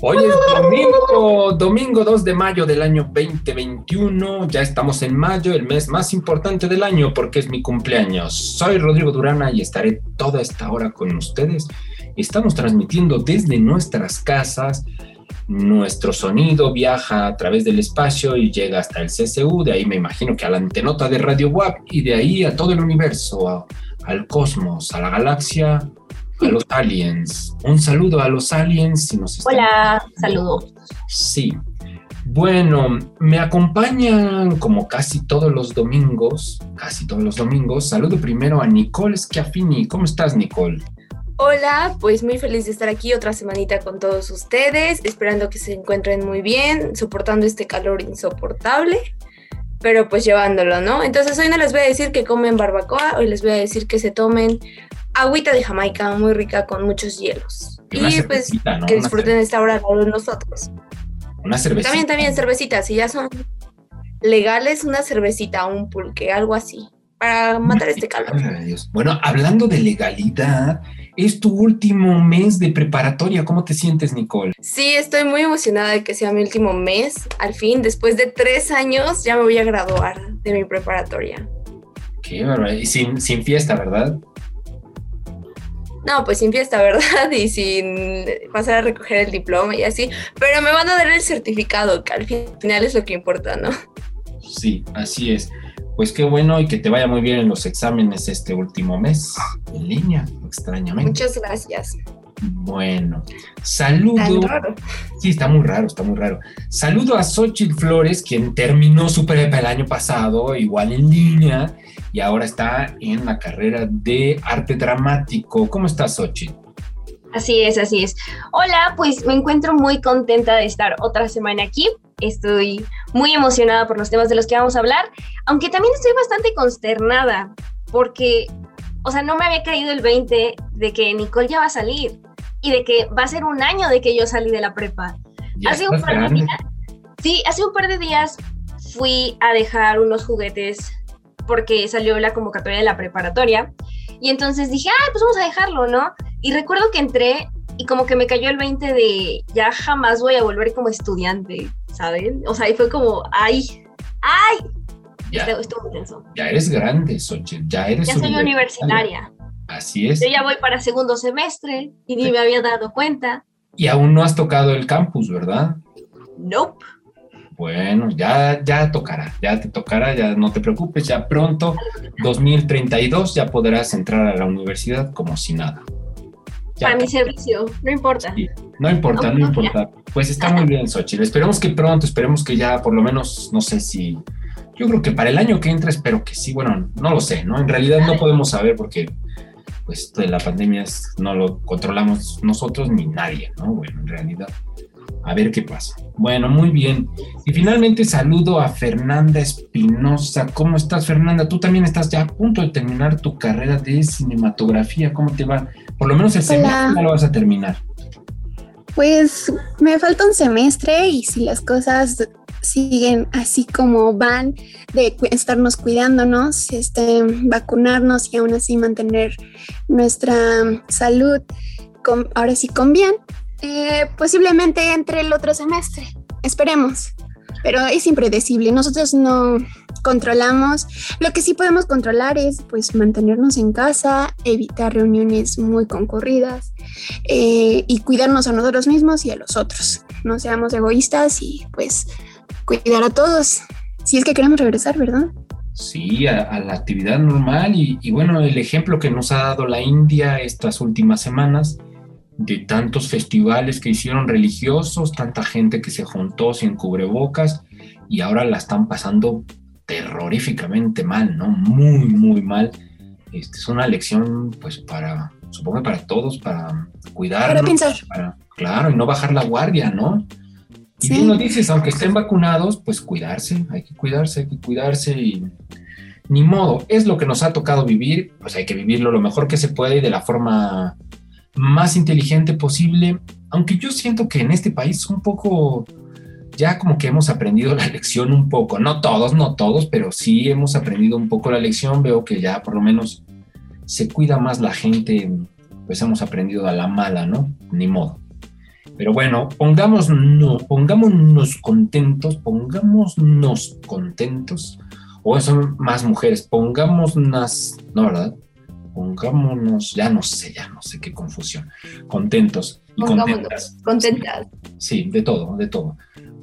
Hoy es domingo, domingo 2 de mayo del año 2021. Ya estamos en mayo, el mes más importante del año porque es mi cumpleaños. Soy Rodrigo Durana y estaré toda esta hora con ustedes. Estamos transmitiendo desde nuestras casas. Nuestro sonido viaja a través del espacio y llega hasta el CCU. De ahí me imagino que a la antenota de Radio WAP y de ahí a todo el universo, al cosmos, a la galaxia, a los aliens. Un saludo a los aliens si nos están... Hola, saludo. Sí. Bueno, me acompañan como casi todos los domingos, casi todos los domingos. Saludo primero a Nicole Schiaffini. ¿Cómo estás, Nicole? Hola, pues muy feliz de estar aquí otra semanita con todos ustedes, esperando que se encuentren muy bien, soportando este calor insoportable, pero pues llevándolo, ¿no? Entonces hoy no les voy a decir que comen barbacoa, hoy les voy a decir que se tomen agüita de Jamaica muy rica con muchos hielos. Y, pues que disfruten esta hora con nosotros. Una cervecita. También, también cervecitas, si ya son legales, una cervecita, un pulque, algo así, para matar este calor. Bueno, hablando de legalidad, es tu último mes de preparatoria. ¿Cómo te sientes, Nicole? Sí, estoy muy emocionada de que sea mi último mes. Al fin, después de tres años, ya me voy a graduar de mi preparatoria. Qué verdad. Y sin, sin fiesta, ¿verdad? No, pues sin fiesta, ¿verdad? Y sin pasar a recoger el diploma y así. Pero me van a dar el certificado, que al final es lo que importa, ¿no? Sí, así es. Pues qué bueno y que te vaya muy bien en los exámenes este último mes, en línea, extrañamente. Muchas gracias. Bueno, saludo. Sí, está muy raro, está muy raro. Saludo a Xochitl Flores, quien terminó su prepa el año pasado, igual en línea, y ahora está en la carrera de arte dramático. ¿Cómo estás, Xochitl? Así es, así es. Hola, pues me encuentro muy contenta de estar otra semana aquí. Estoy muy emocionada por los temas de los que vamos a hablar, aunque también estoy bastante consternada porque, o sea, no me había caído el 20 de que Nicole ya va a salir y de que va a ser un año de que yo salí de la prepa. hace un par de días, sí, hace un par de días fui a dejar unos juguetes porque salió la convocatoria de la preparatoria. Y entonces dije, ay, pues vamos a dejarlo, ¿no? Y recuerdo que entré y como que me cayó el 20 de ya jamás voy a volver como estudiante, ¿saben? O sea, y fue como, ay, ay. Ya, estuvo, Ya eres grande, Xochitl, ya eres Ya soy universitaria. Así es. Yo ya voy para segundo semestre y ni me había dado cuenta. Y aún no has tocado el campus, ¿verdad? Nope. Bueno, ya, ya tocará, ya te tocará, ya no te preocupes, ya pronto, 2032, ya podrás entrar a la universidad como si nada. Para mi servicio, no importa. no importa, no, importa. Pues está muy bien, Xochitl. Esperemos que pronto, esperemos que ya por lo menos, no sé si. Yo creo que para el año que entra, espero que sí. Bueno, no lo sé, ¿no? En realidad no podemos saber porque, pues, la pandemia no lo controlamos nosotros ni nadie, ¿no? Bueno, en realidad a ver qué pasa. Bueno, muy bien. Y finalmente saludo a Fernanda Espinosa. ¿Cómo estás, Fernanda? Tú también estás ya a punto de terminar tu carrera de cinematografía. ¿Cómo te va? Por lo menos el semestre ya lo vas a terminar. Pues me falta un semestre y si las cosas siguen así como van, de estarnos cuidándonos, este, vacunarnos y aún así mantener nuestra salud, ahora sí con bien, eh, posiblemente entre el otro semestre, esperemos, pero es impredecible, nosotros no controlamos, lo que sí podemos controlar es pues mantenernos en casa, evitar reuniones muy concurridas eh, y cuidarnos a nosotros mismos y a los otros, no seamos egoístas y pues cuidar a todos, si es que queremos regresar, ¿verdad? Sí, a, la actividad normal y, y, bueno, el ejemplo que nos ha dado la India estas últimas semanas de tantos festivales que hicieron religiosos, tanta gente que se juntó sin cubrebocas y ahora la están pasando terroríficamente mal, ¿no? Muy, muy mal. Este, es una lección, pues, para, supongo, para todos, para cuidarnos, para, Claro, y no bajar la guardia, ¿no? Y Sí. bien lo dices, aunque estén vacunados, pues cuidarse, hay que cuidarse, hay que cuidarse y ni modo, es lo que nos ha tocado vivir, pues hay que vivirlo lo mejor que se puede y de la forma más inteligente posible, aunque yo siento que en este país un poco, ya como que hemos aprendido la lección un poco, no todos, no todos, pero sí hemos aprendido un poco la lección, veo que ya por lo menos se cuida más la gente, pues hemos aprendido a la mala, ¿no? Ni modo. Pero bueno, pongámonos, pongámonos contentos, pongámonos contentos, o son más mujeres, pongámonos, no, ¿verdad? Pongámonos, ya no sé, ya no sé qué confusión, contentos y Pongámonos contentas. contentas. Sí, de todo, de todo.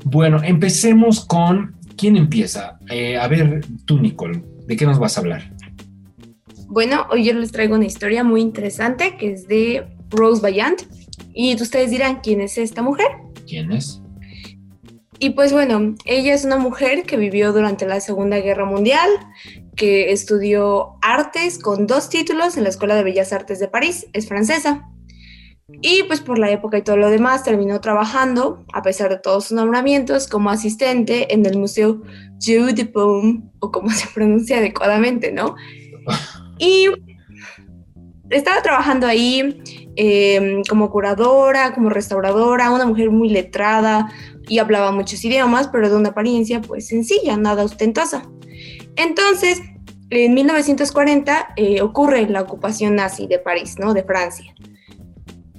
Bueno, empecemos con, ¿quién empieza? Eh, a ver, tú, Nicole, ¿de qué nos vas a hablar? Bueno, hoy yo les traigo una historia muy interesante que es de Rose Bayant. Y ustedes dirán, ¿quién es esta mujer? ¿Quién es? Y pues bueno, ella es una mujer que vivió durante la Segunda Guerra Mundial, que estudió artes con dos títulos en la Escuela de Bellas Artes de París, es francesa. Y pues por la época y todo lo demás terminó trabajando, a pesar de todos sus nombramientos, como asistente en el Museo Jeu de Paume, o como se pronuncia adecuadamente, ¿no? Y estaba trabajando ahí eh, como curadora, como restauradora, una mujer muy letrada y hablaba muchos idiomas, pero de una apariencia pues sencilla, nada ostentosa. Entonces, en 1940 eh, ocurre la ocupación nazi de París, ¿no? De Francia.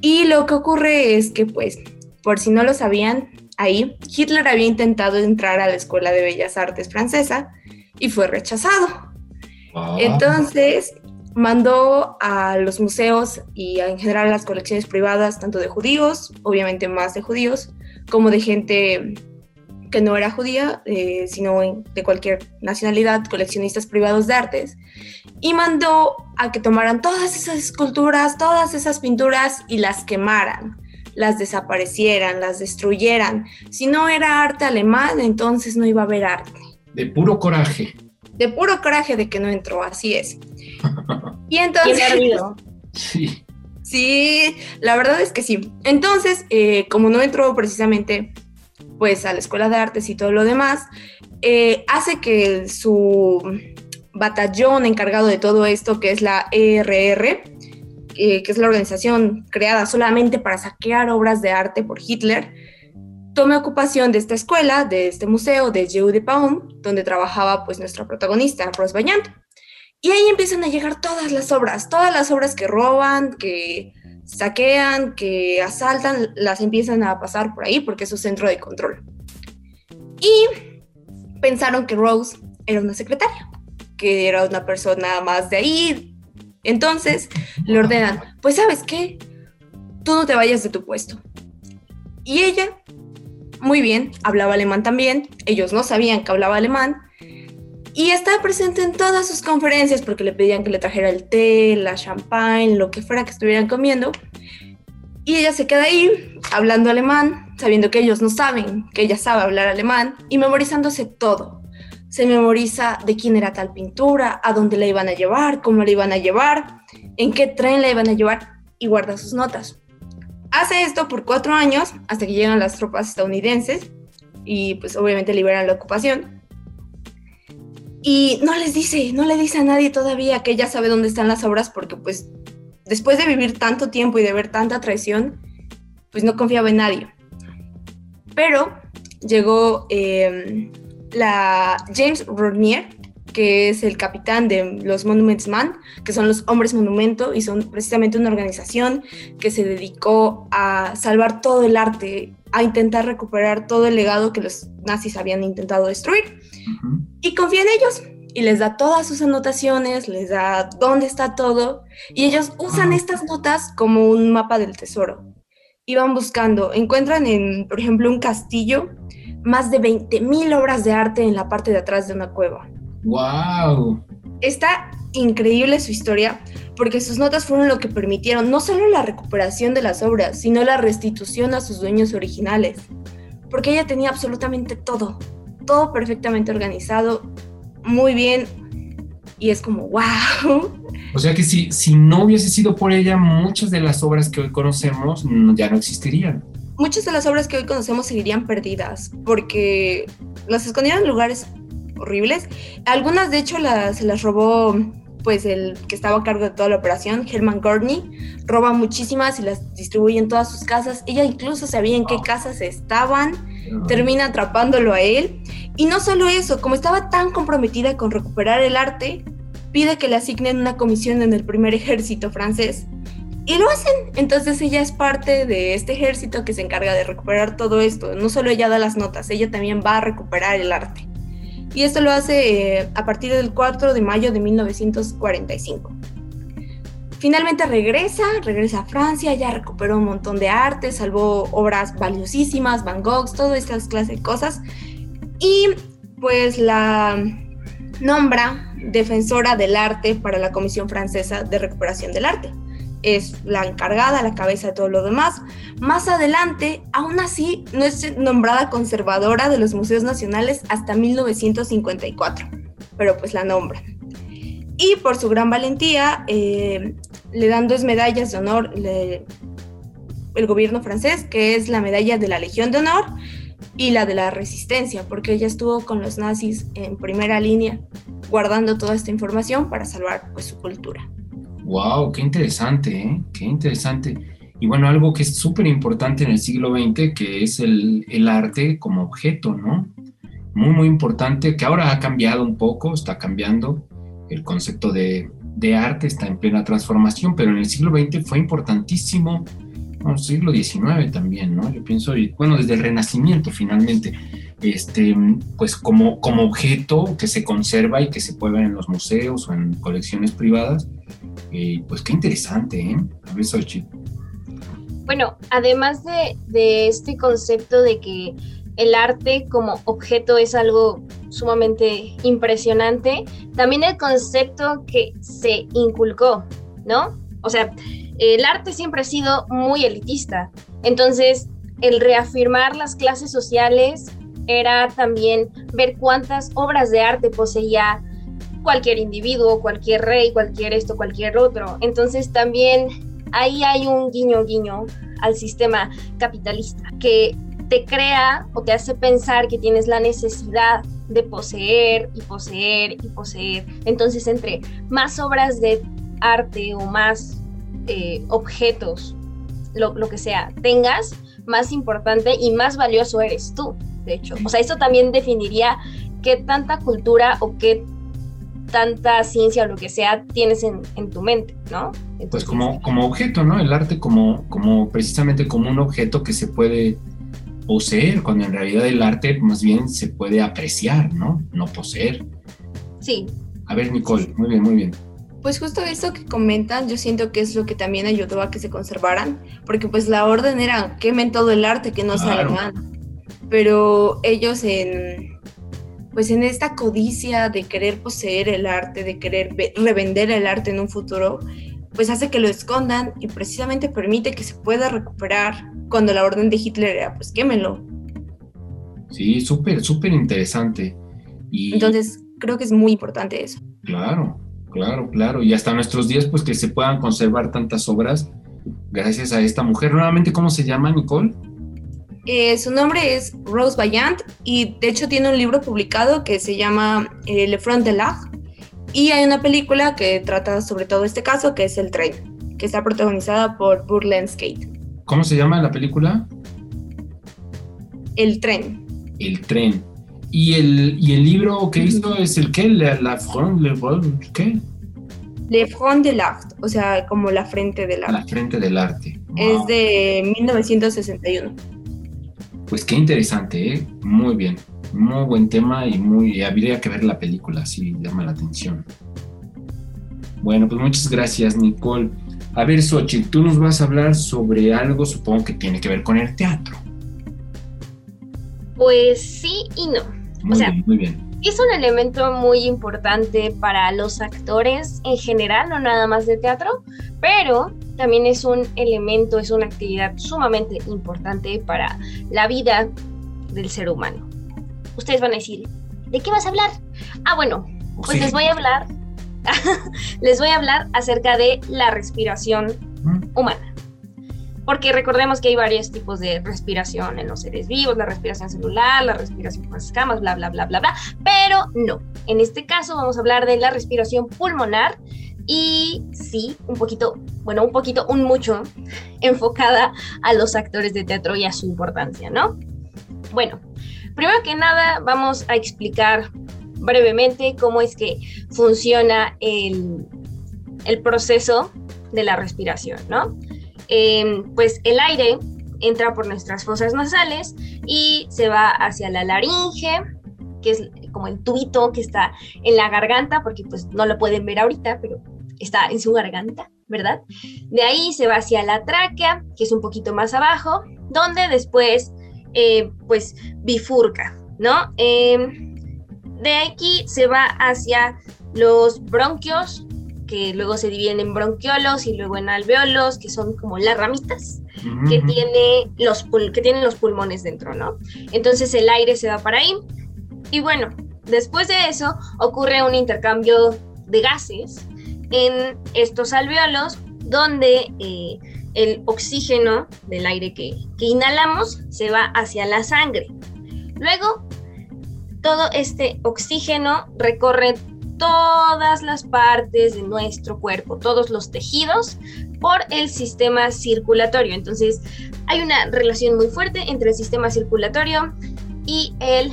Y lo que ocurre es que, pues, por si no lo sabían, ahí Hitler había intentado entrar a la Escuela de Bellas Artes francesa y fue rechazado. Ah, Entonces mandó a los museos y en general a las colecciones privadas, tanto de judíos, obviamente más de judíos, como de gente que no era judía, eh, sino de cualquier nacionalidad, coleccionistas privados de artes, y mandó a que tomaran todas esas esculturas, todas esas pinturas y las quemaran, las desaparecieran, las destruyeran. Si no era arte alemán, entonces no iba a haber arte de puro coraje. De puro coraje de que no entró, así es. Y entonces. Sí. sí, la verdad es que sí. Entonces, eh, como no entró precisamente pues a la escuela de artes y todo lo demás, eh, hace que su batallón encargado de todo esto, que es la ERR, eh, que es la organización creada solamente para saquear obras de arte por Hitler, tome ocupación de esta escuela, de este museo, de Jeu de Paume, donde trabajaba pues nuestra protagonista, Rose Bayant. Y ahí empiezan a llegar todas las obras, todas las obras que roban, que saquean, que asaltan, las empiezan a pasar por ahí porque es su centro de control. Y pensaron que Rose era una secretaria, que era una persona más de ahí. Entonces le ordenan, pues sabes qué, tú no te vayas de tu puesto. Y ella, muy bien, hablaba alemán también, ellos no sabían que hablaba alemán, y estaba presente en todas sus conferencias porque le pedían que le trajera el té, la champagne, lo que fuera que estuvieran comiendo. Y ella se queda ahí hablando alemán, sabiendo que ellos no saben que ella sabe hablar alemán y memorizándose todo. Se memoriza de quién era tal pintura, a dónde la iban a llevar, cómo la iban a llevar, en qué tren la iban a llevar y guarda sus notas. Hace esto por cuatro años hasta que llegan las tropas estadounidenses y pues obviamente liberan la ocupación. Y no les dice, no le dice a nadie todavía que ella sabe dónde están las obras porque pues después de vivir tanto tiempo y de ver tanta traición, pues no confiaba en nadie. Pero llegó eh, la James Rodnier, que es el capitán de los Monuments Man, que son los hombres monumento y son precisamente una organización que se dedicó a salvar todo el arte, a intentar recuperar todo el legado que los nazis habían intentado destruir y confía en ellos y les da todas sus anotaciones, les da dónde está todo y ellos usan estas notas como un mapa del tesoro. Y van buscando, encuentran en, por ejemplo, un castillo más de 20.000 obras de arte en la parte de atrás de una cueva. ¡Wow! Está increíble su historia porque sus notas fueron lo que permitieron no solo la recuperación de las obras, sino la restitución a sus dueños originales. Porque ella tenía absolutamente todo, todo perfectamente organizado, muy bien. y es como, wow. O sea que si, si no hubiese sido por ella, muchas de las obras que hoy conocemos ya no existirían. Muchas de las obras que hoy conocemos seguirían perdidas porque las escondieron en lugares horribles. Algunas, de hecho, las, se las robó pues el que estaba a cargo de toda la operación, Herman Gurney, roba muchísimas y las distribuye en todas sus casas. Ella incluso sabía en qué casas estaban, termina atrapándolo a él. Y no solo eso, como estaba tan comprometida con recuperar el arte, pide que le asignen una comisión en el primer ejército francés. Y lo hacen. Entonces ella es parte de este ejército que se encarga de recuperar todo esto. No solo ella da las notas, ella también va a recuperar el arte y esto lo hace eh, a partir del 4 de mayo de 1945. Finalmente regresa, regresa a Francia, ya recuperó un montón de arte, salvó obras valiosísimas, Van Gogh, todas estas clases de cosas. Y pues la nombra defensora del arte para la Comisión Francesa de Recuperación del Arte es la encargada, la cabeza de todo lo demás. Más adelante, aún así, no es nombrada conservadora de los museos nacionales hasta 1954, pero pues la nombran. Y por su gran valentía, eh, le dan dos medallas de honor el gobierno francés, que es la medalla de la Legión de Honor y la de la Resistencia, porque ella estuvo con los nazis en primera línea, guardando toda esta información para salvar pues, su cultura. Wow, qué interesante, ¿eh? qué interesante. Y bueno, algo que es súper importante en el siglo XX, que es el, el, arte como objeto, ¿no? Muy, muy importante, que ahora ha cambiado un poco, está cambiando. El concepto de, de arte está en plena transformación, pero en el siglo XX fue importantísimo, bueno, siglo XIX también, ¿no? Yo pienso, bueno, desde el Renacimiento finalmente, este, pues como, como objeto que se conserva y que se puede en los museos o en colecciones privadas, eh, pues qué interesante, ¿eh? A ver, Bueno, además de, de este concepto de que el arte como objeto es algo sumamente impresionante, también el concepto que se inculcó, ¿no? O sea, el arte siempre ha sido muy elitista, entonces el reafirmar las clases sociales era también ver cuántas obras de arte poseía cualquier individuo, cualquier rey, cualquier esto, cualquier otro. Entonces también ahí hay un guiño guiño al sistema capitalista que te crea o te hace pensar que tienes la necesidad de poseer y poseer y poseer. Entonces entre más obras de arte o más eh, objetos, lo, lo que sea, tengas, más importante y más valioso eres tú, de hecho. O sea, esto también definiría qué tanta cultura o qué tanta ciencia o lo que sea tienes en, tu mente, ¿no? pues como, como objeto, ¿no? El arte como, como precisamente como un objeto que se puede poseer, cuando en realidad el arte más bien se puede apreciar, ¿no? No poseer. Sí. A ver, Nicole, muy bien, muy bien. Pues justo esto que comentan, yo siento que es lo que también ayudó a que se conservaran, porque pues la orden era quemen todo el arte que no claro. sale Pero ellos en, pues en esta codicia de querer poseer el arte, de querer revender el arte en un futuro, pues hace que lo escondan y precisamente permite que se pueda recuperar cuando la orden de Hitler era, pues quémelo. Sí, súper, súper interesante. Y... Entonces, creo que es muy importante eso. Claro, claro, claro. Y hasta nuestros días, pues que se puedan conservar tantas obras gracias a esta mujer. Nuevamente, ¿cómo se llama, Nicole? Eh, su nombre es Rose Bayant y de hecho tiene un libro publicado que se llama eh, Le Front de l'Art y hay una película que trata sobre todo este caso que es El Tren, que está protagonizada por Burlen Skate. ¿Cómo se llama la película? El Tren. El Tren. ¿Y el, y el libro que hizo es el qué? La, Front, le, ¿qué? Le Front de l'Art, o sea, como la frente del arte. La frente del arte. Es de 1961. Pues qué interesante, ¿eh? Muy bien. Muy buen tema y muy habría que ver la película, si llama la atención. Bueno, pues muchas gracias, Nicole. A ver, Xochitl, tú nos vas a hablar sobre algo, supongo que tiene que ver con el teatro. Pues sí y no. Muy bien, muy bien. Es un elemento muy importante para los actores en general, no nada más de teatro, pero también es un elemento, es una actividad sumamente importante para la vida del ser humano. Ustedes van a decir, ¿de qué vas a hablar? Ah, bueno, pues les voy a hablar les voy a hablar acerca de la respiración humana. Porque recordemos que hay varios tipos de respiración en los seres vivos, la respiración celular, la respiración con escamas, bla, bla, bla, bla, bla. Pero no, en este caso vamos a hablar de la respiración pulmonar y sí, un poquito, bueno, un poquito, un mucho enfocada a los actores de teatro y a su importancia, ¿no? Bueno, primero que nada vamos a explicar brevemente cómo es que funciona el, el proceso de la respiración, ¿no? Em, pues el aire entra por nuestras fosas nasales y se va hacia la laringe, que es como el tubito que está en la garganta, porque pues no lo pueden ver ahorita, pero está en su garganta, ¿verdad? De ahí se va hacia la tráquea, que es un poquito más abajo, donde después eh, pues bifurca, ¿no? Em, de aquí se va hacia los bronquios, que luego se dividen en bronquiolos y luego en alveolos, que son como las ramitas que, tiene los que tienen los pulmones dentro, ¿no? Entonces el aire se va para ahí. Y bueno, después de eso ocurre un intercambio de gases en estos alveolos donde eh, el oxígeno del aire que, que inhalamos se va hacia la sangre. Luego, todo este oxígeno recorre todas las partes de nuestro cuerpo, todos los tejidos, por el sistema circulatorio. Entonces, hay una relación muy fuerte entre el sistema circulatorio y el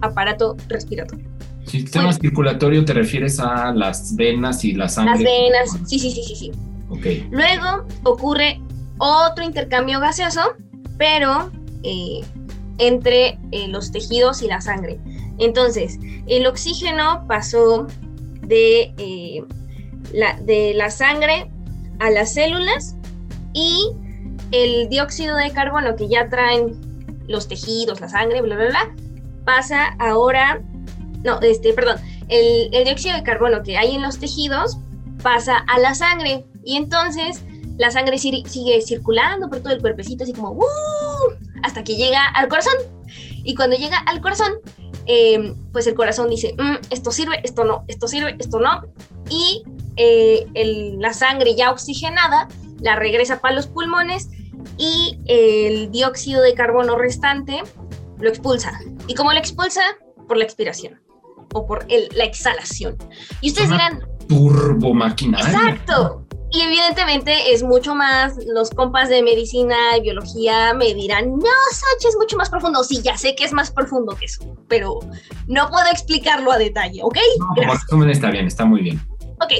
aparato respiratorio. Sistema circulatorio te refieres a las venas y la sangre. Las venas, sí, sí, sí, sí, sí. Okay. Luego ocurre otro intercambio gaseoso, pero eh, entre eh, los tejidos y la sangre. Entonces, el oxígeno pasó de, eh, la, de la sangre a las células y el dióxido de carbono que ya traen los tejidos, la sangre, bla, bla, bla, pasa ahora, no, este, perdón, el, dióxido de carbono que hay en los tejidos pasa a la sangre y entonces la sangre sigue circulando por todo el cuerpecito así como hasta que llega al corazón. Y cuando llega al corazón Em, pues el corazón dice, mm, esto sirve, esto no, esto sirve, esto no, y eh, la sangre ya oxigenada la regresa para los pulmones y el dióxido de carbono restante lo expulsa. ¿Y cómo lo expulsa? Por la expiración o por la exhalación. Y ustedes dirán... Turbo maquinaria. Exacto. Y evidentemente es mucho más, los compas de medicina y biología me dirán, no, Sachi, es mucho más profundo. Sí, ya sé que es más profundo que eso, pero no puedo explicarlo a detalle, ¿ok? No, está bien, está muy bien. Ok,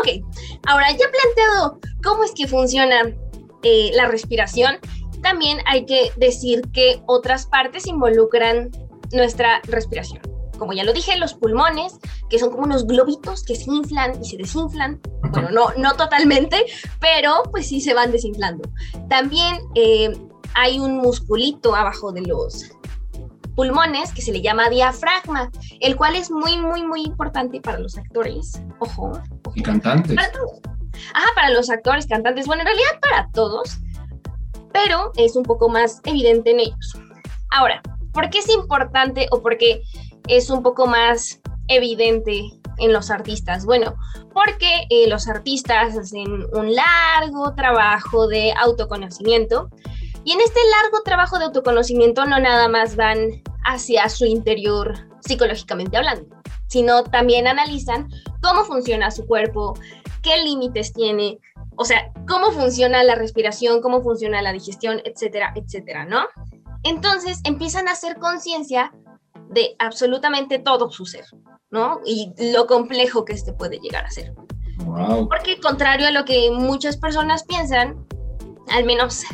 ok. Ahora, ya planteado cómo es que funciona eh, la respiración, también hay que decir que otras partes involucran nuestra respiración como ya lo dije, los pulmones, que son como unos globitos que se inflan y se desinflan. Bueno, no, no totalmente, pero pues sí se van desinflando. También eh, hay un musculito abajo de los pulmones que se le llama diafragma, el cual es muy, muy, muy importante para los actores. Ojo. Y cantantes. Para Ajá, para los actores, cantantes. Bueno, en realidad para todos, pero es un poco más evidente en ellos. Ahora, ¿por qué es importante o por qué es un poco más evidente en los artistas? Bueno, porque eh, los artistas hacen un largo trabajo de autoconocimiento y en este largo trabajo de autoconocimiento no nada más van hacia su interior psicológicamente hablando, sino también analizan cómo funciona su cuerpo, qué límites tiene, o sea, cómo funciona la respiración, cómo funciona la digestión, etcétera, etcétera, ¿no? Entonces empiezan a hacer conciencia de absolutamente todo su ser, ¿no? Y lo complejo que este puede llegar a ser. Porque contrario a lo que muchas personas piensan, al menos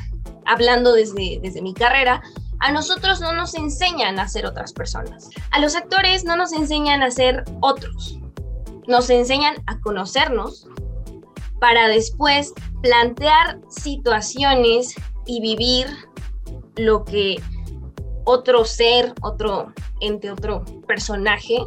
hablando desde, desde mi carrera, a nosotros no nos enseñan a ser otras personas. A los actores no nos enseñan a ser otros. Nos enseñan a conocernos para después plantear situaciones y vivir lo que otro ser, otro ente, otro personaje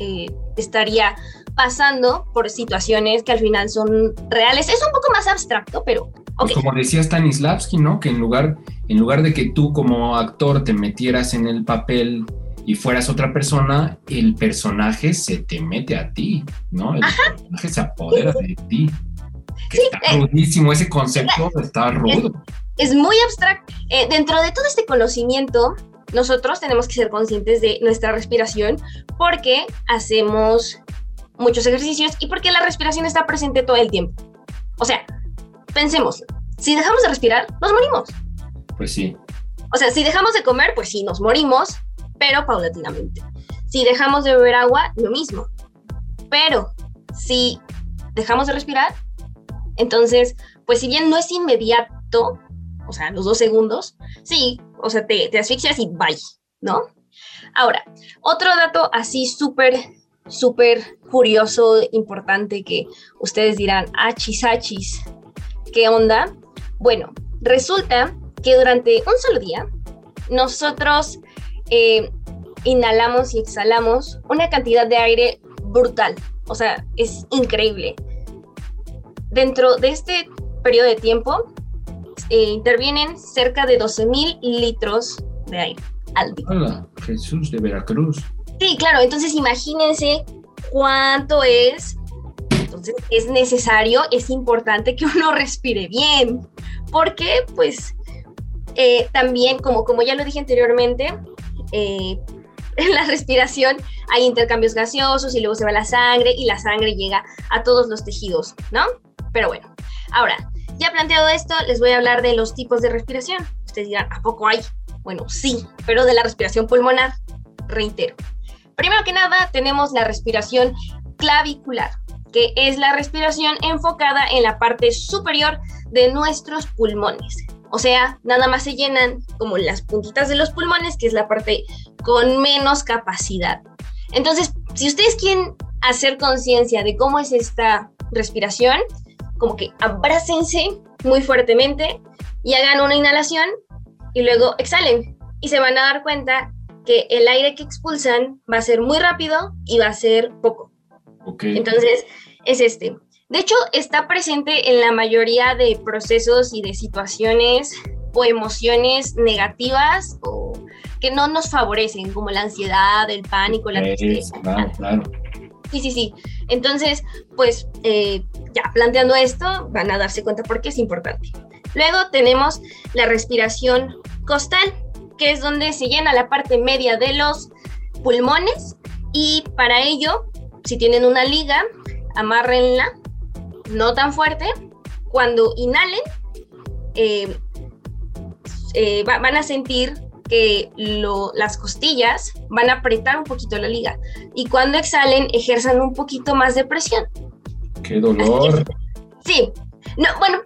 eh, estaría pasando por situaciones que al final son reales. Es un poco más abstracto, pero... Pues como decía Stanislavski, ¿no? Que en lugar, en lugar de que tú como actor te metieras en el papel y fueras otra persona, el personaje se te mete a ti, ¿no? El personaje se apodera de ti. Que está eh, rudísimo, ese concepto está rudo. Es, muy abstracto. Eh, dentro de todo este conocimiento, nosotros tenemos que ser conscientes de nuestra respiración porque hacemos muchos ejercicios y porque la respiración está presente todo el tiempo. O sea, pensemos, si dejamos de respirar, nos morimos. Pues sí. O sea, si dejamos de comer, pues sí, nos morimos, pero paulatinamente. Si dejamos de beber agua, lo mismo. Pero si dejamos de respirar, entonces, pues si bien no es inmediato, sea, los dos segundos, sí, o sea, te, te asfixias y bye, ¿no? Ahora, otro dato así súper, súper curioso, importante que ustedes dirán, achis, achis, ¿qué onda? Bueno, resulta que durante un solo día nosotros eh, inhalamos y exhalamos una cantidad de aire brutal. O sea, es increíble. Dentro de este periodo de tiempo eh, intervienen cerca de 12 mil litros de aire al día. Hola, Jesús de Veracruz. Sí, claro, entonces imagínense cuánto es. Entonces es necesario, es importante que uno respire bien, porque pues eh, también, como, como ya lo dije anteriormente, eh, en la respiración hay intercambios gaseosos y luego se va la sangre y la sangre llega a todos los tejidos, ¿no? Pero bueno, ahora, ya planteado esto, les voy a hablar de los tipos de respiración. Ustedes dirán, ¿a poco hay? Bueno, sí, pero de la respiración pulmonar, reitero. Primero que nada, tenemos la respiración clavicular, que es la respiración enfocada en la parte superior de nuestros pulmones. O sea, nada más se llenan como las puntitas de los pulmones, que es la parte con menos capacidad. Entonces, si ustedes quieren hacer conciencia de cómo es esta respiración, como que abrácense muy fuertemente y hagan una inhalación y luego exhalen. Y se van a dar cuenta que el aire que expulsan va a ser muy rápido y va a ser poco. Entonces, es este. De hecho, está presente en la mayoría de procesos y de situaciones o emociones negativas o que no nos favorecen, como la ansiedad, el pánico, la tristeza. Claro, claro. Sí, sí, sí. Entonces, pues eh, ya planteando esto, van a darse cuenta por qué es importante. Luego tenemos la respiración costal, que es donde se llena la parte media de los pulmones y para ello, si tienen una liga, amárrenla no tan fuerte. Cuando inhalen, eh, eh, van a sentir que las costillas van a apretar un poquito la liga y cuando exhalen ejerzan un poquito más de presión. ¡Qué dolor! sí, no, bueno,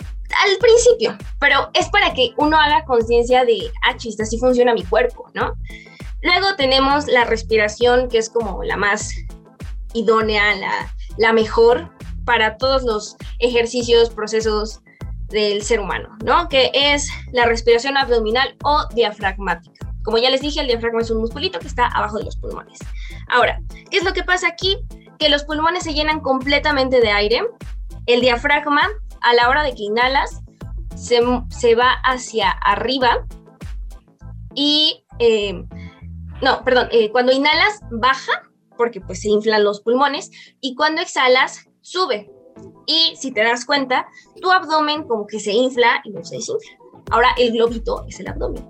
al principio, pero es para que uno haga conciencia de, ah, chiste, así funciona mi cuerpo, ¿no? Luego tenemos la respiración, que es como la más idónea, la, la mejor, para todos los ejercicios, procesos del ser humano, ¿no? Que es la respiración abdominal o diafragmática. Como ya les dije, el diafragma es un musculito que está abajo de los pulmones. Ahora, ¿qué es lo que pasa aquí? Que los pulmones se llenan completamente de aire. El diafragma, a la hora de que inhalas, se, va hacia arriba y... Eh, no, perdón, eh, cuando inhalas baja porque pues se inflan los pulmones y cuando exhalas sube. Y si te das cuenta, tu abdomen como que se infla y no se desinfla. Ahora el globito es el abdomen.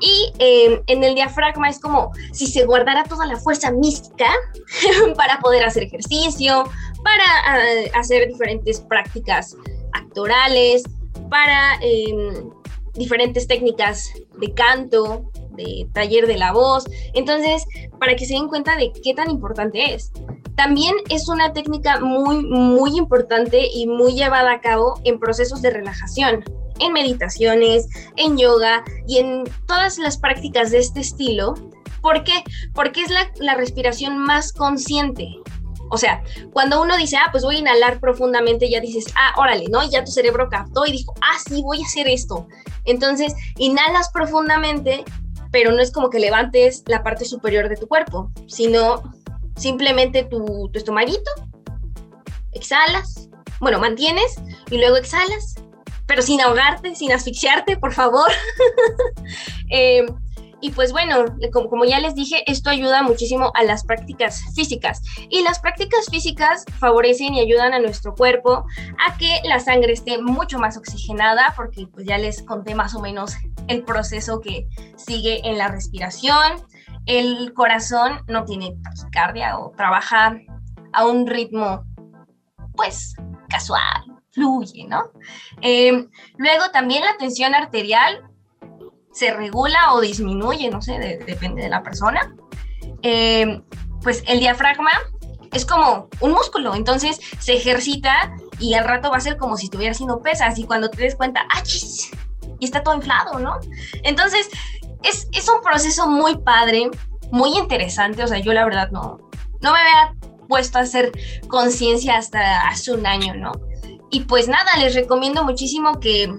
Y em, en el diafragma es como si se guardara toda la fuerza mística para poder hacer ejercicio, para ah, hacer diferentes prácticas actorales, para em, diferentes técnicas de canto, de taller de la voz. Entonces, para que se den cuenta de qué tan importante es. También es una técnica muy, muy importante y muy llevada a cabo en procesos de relajación, en meditaciones, en yoga y en todas las prácticas de este estilo. ¿Por qué? Porque es la, la respiración más consciente. O sea, cuando uno dice, ah, pues voy a inhalar profundamente, ya dices, ah, órale, ¿no? Ya tu cerebro captó y dijo, ah, sí, voy a hacer esto. Entonces, inhalas profundamente pero no es como que levantes la parte superior de tu cuerpo, sino simplemente tu, tu estomaguito, exhalas, bueno, mantienes y luego exhalas, pero sin ahogarte, sin asfixiarte, por favor. Eh, y pues bueno, como, ya les dije, esto ayuda muchísimo a las prácticas físicas. Y las prácticas físicas favorecen y ayudan a nuestro cuerpo a que la sangre esté mucho más oxigenada, porque pues ya les conté más o menos el proceso que sigue en la respiración. El corazón no tiene taquicardia o trabaja a un ritmo pues casual, fluye, ¿no? Eh, luego también la tensión arterial se regula o disminuye, no sé, depende de la persona. Eh, pues el diafragma es como un músculo, entonces se ejercita y al rato va a ser como si estuviera haciendo pesas y cuando te des cuenta, ¡ah, Y está todo inflado, ¿no? Entonces es, es un proceso muy padre, muy interesante, o sea, yo la verdad no, no me había puesto a hacer conciencia hasta hace un año, ¿no? Y pues nada, les recomiendo muchísimo que,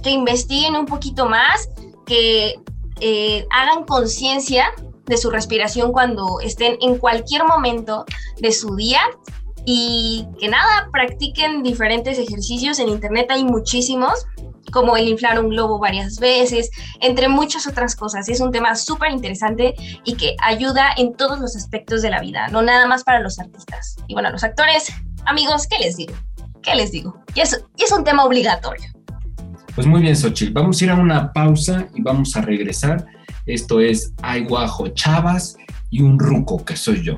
que investiguen un poquito más, que eh, hagan conciencia de su respiración cuando estén en cualquier momento de su día y que nada, practiquen diferentes ejercicios. En internet hay muchísimos, como el inflar un globo varias veces, entre muchas otras cosas. Es un tema súper interesante y que ayuda en todos los aspectos de la vida, no nada más para los artistas. Y bueno, los actores, amigos, ¿qué les digo? ¿Qué les digo? Y es, es un tema obligatorio. Pues muy bien, Xochitl. Vamos a ir a una pausa y vamos a regresar. Esto es Ay Guajo Chavas y un ruco que soy yo.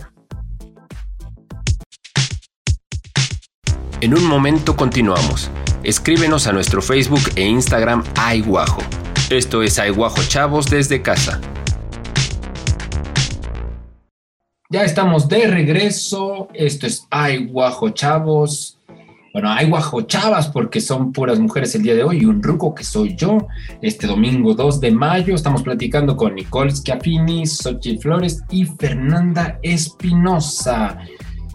En un momento continuamos. Escríbenos a nuestro Facebook e Instagram Ay Guajo. Esto es Ay Guajo Chavos desde casa. Ya estamos de regreso. Esto es Ay Guajo Chavos. Bueno, hay guajochavas porque son puras mujeres el día de hoy y un ruco que soy yo. Este domingo 2 de mayo estamos platicando con Nicole Schiaffini, Xochitl Flores y Fernanda Espinosa.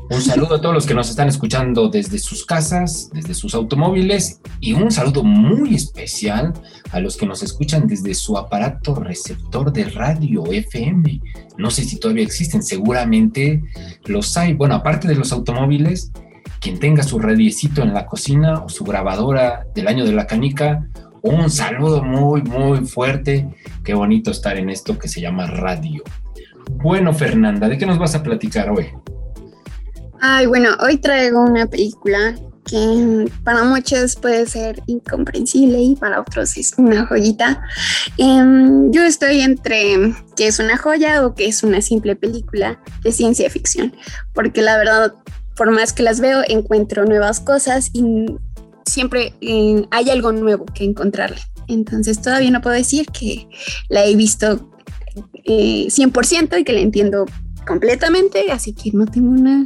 Un saludo a todos los que nos están escuchando desde sus casas, desde sus automóviles y un saludo muy especial a los que nos escuchan desde su aparato receptor de radio FM. No sé si todavía existen, seguramente los hay. Bueno, aparte de los automóviles, quien tenga su radiecito en la cocina o su grabadora del año de la canica, un saludo muy, muy fuerte. Qué bonito estar en esto que se llama radio. Bueno, Fernanda, ¿de qué nos vas a platicar hoy? Ay, bueno, hoy traigo una película que para muchos puede ser incomprensible y para otros es una joyita. Em, yo estoy entre que es una joya o que es una simple película de ciencia ficción, porque la verdad por más que las veo, encuentro nuevas cosas y siempre eh, hay algo nuevo que encontrarle. Entonces todavía no puedo decir que la he visto 100% eh, y que la entiendo completamente, así que no tengo una,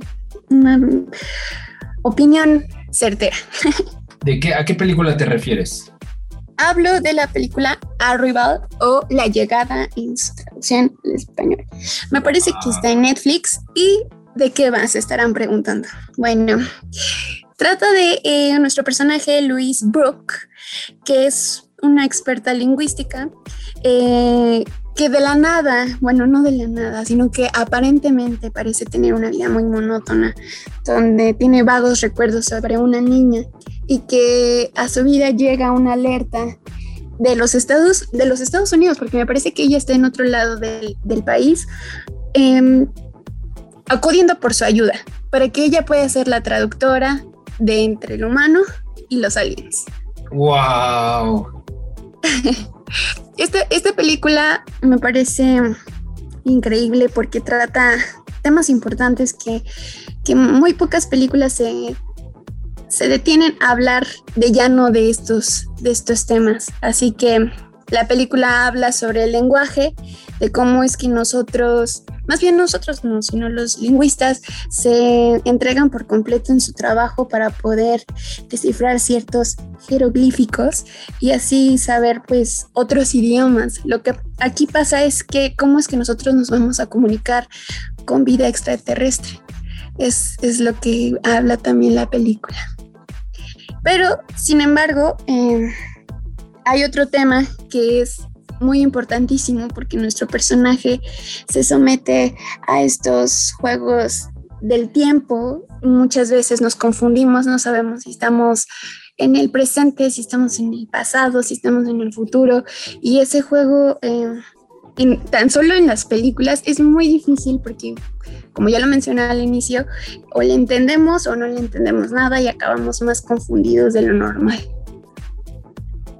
opinión certera. ¿De qué, ¿A qué película te refieres? Hablo de la película Arrival o La llegada en su traducción en español. Me parece que está en Netflix y ¿De qué va? Se estarán preguntando. Bueno, trata de eh, nuestro personaje Louise Brooke, que es una experta lingüística, eh, que de la nada, bueno, no de la nada, sino que aparentemente parece tener una vida muy monótona, donde tiene vagos recuerdos sobre una niña y que a su vida llega una alerta de los Estados, de los Estados Unidos, porque me parece que ella está en otro lado del, del país. Eh, acudiendo por su ayuda, para que ella pueda ser la traductora de entre el humano y los aliens. ¡Wow! esta, esta película me parece increíble porque trata temas importantes que, que muy pocas películas se, se detienen a hablar de llano de estos, de estos temas. Así que la película habla sobre el lenguaje, de cómo es que nosotros, más bien nosotros no, sino los lingüistas, se entregan por completo en su trabajo para poder descifrar ciertos jeroglíficos y así saber pues otros idiomas. Lo que aquí pasa es que cómo es que nosotros nos vamos a comunicar con vida extraterrestre. Es, es lo que habla también la película. Pero, sin embargo, eh, hay otro tema que es muy importantísimo porque nuestro personaje se somete a estos juegos del tiempo. Muchas veces nos confundimos, no sabemos si estamos en el presente, si estamos en el pasado, si estamos en el futuro. Y ese juego eh, tan solo en las películas es muy difícil porque, como ya lo mencioné al inicio, o le entendemos o no le entendemos nada y acabamos más confundidos de lo normal.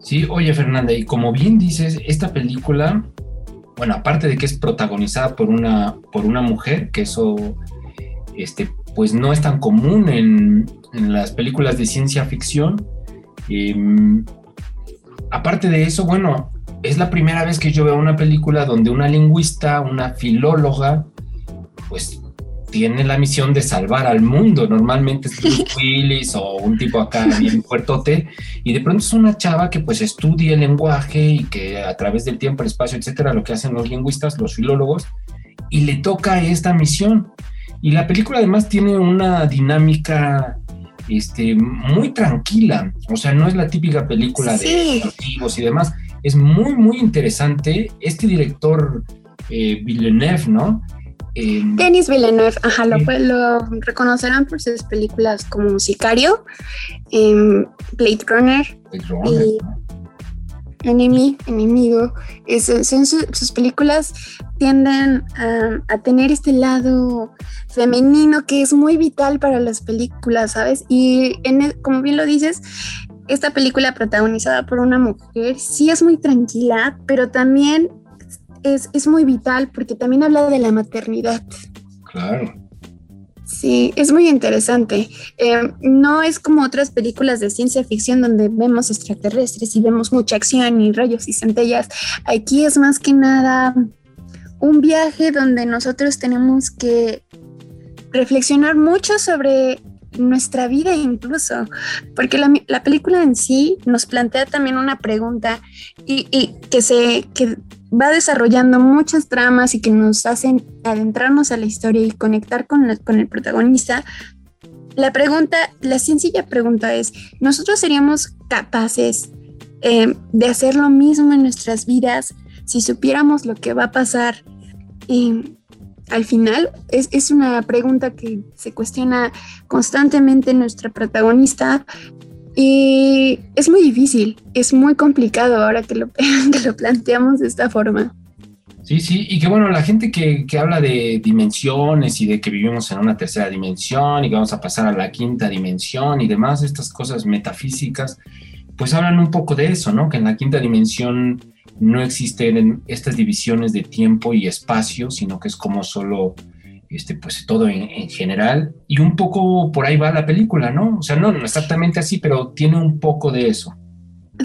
Sí, oye Fernanda, y como bien dices, esta película, bueno, aparte de que es protagonizada por una, por una mujer, que eso, este, pues no es tan común en, en las películas de ciencia ficción. Em, aparte de eso, bueno, es la primera vez que yo veo una película donde una lingüista, una filóloga, pues tiene la misión de salvar al mundo. Normalmente es Bruce Willis o un tipo acá bien fuertote, y de pronto es una chava que pues estudia el lenguaje y que a través del tiempo, el espacio, etcétera, lo que hacen los lingüistas, los filólogos, y le toca esta misión. Y la película además tiene una dinámica este, muy tranquila, o sea, no es la típica película de motivos y demás, es muy, muy interesante. Este director eh, Villeneuve, ¿no? Eh, Denis Villeneuve, ajá, lo, lo, reconocerán por sus películas como Sicario, eh, Blade Runner, y Enemy, Enemigo. son sus películas tienden a, tener este lado femenino que es muy vital para las películas, ¿sabes? Y en, como bien lo dices, esta película protagonizada por una mujer sí es muy tranquila, pero también es, es muy vital porque también habla de la maternidad. Claro. Sí, es muy interesante. Eh, no es como otras películas de ciencia ficción donde vemos extraterrestres y vemos mucha acción y rayos y centellas. Aquí es más que nada un viaje donde nosotros tenemos que reflexionar mucho sobre nuestra vida incluso, porque la, película en sí nos plantea también una pregunta y, y que se que va desarrollando muchas tramas y que nos hacen adentrarnos a la historia y conectar con, con el protagonista, la pregunta, la sencilla pregunta es, ¿nosotros seríamos capaces eh, de hacer lo mismo en nuestras vidas si supiéramos lo que va a pasar? Y al final es, es una pregunta que se cuestiona constantemente nuestra protagonista y es muy difícil, es muy complicado ahora que lo, lo planteamos de esta forma. Sí, sí, y que bueno, la gente que, que, habla de dimensiones y de que vivimos en una tercera dimensión y que vamos a pasar a la quinta dimensión y demás, estas cosas metafísicas, pues hablan un poco de eso, ¿no? Que en la quinta dimensión no existen estas divisiones de tiempo y espacio, sino que es como solo este, pues todo en, general, y un poco por ahí va la película, ¿no? O sea, no, no exactamente así, pero tiene un poco de eso.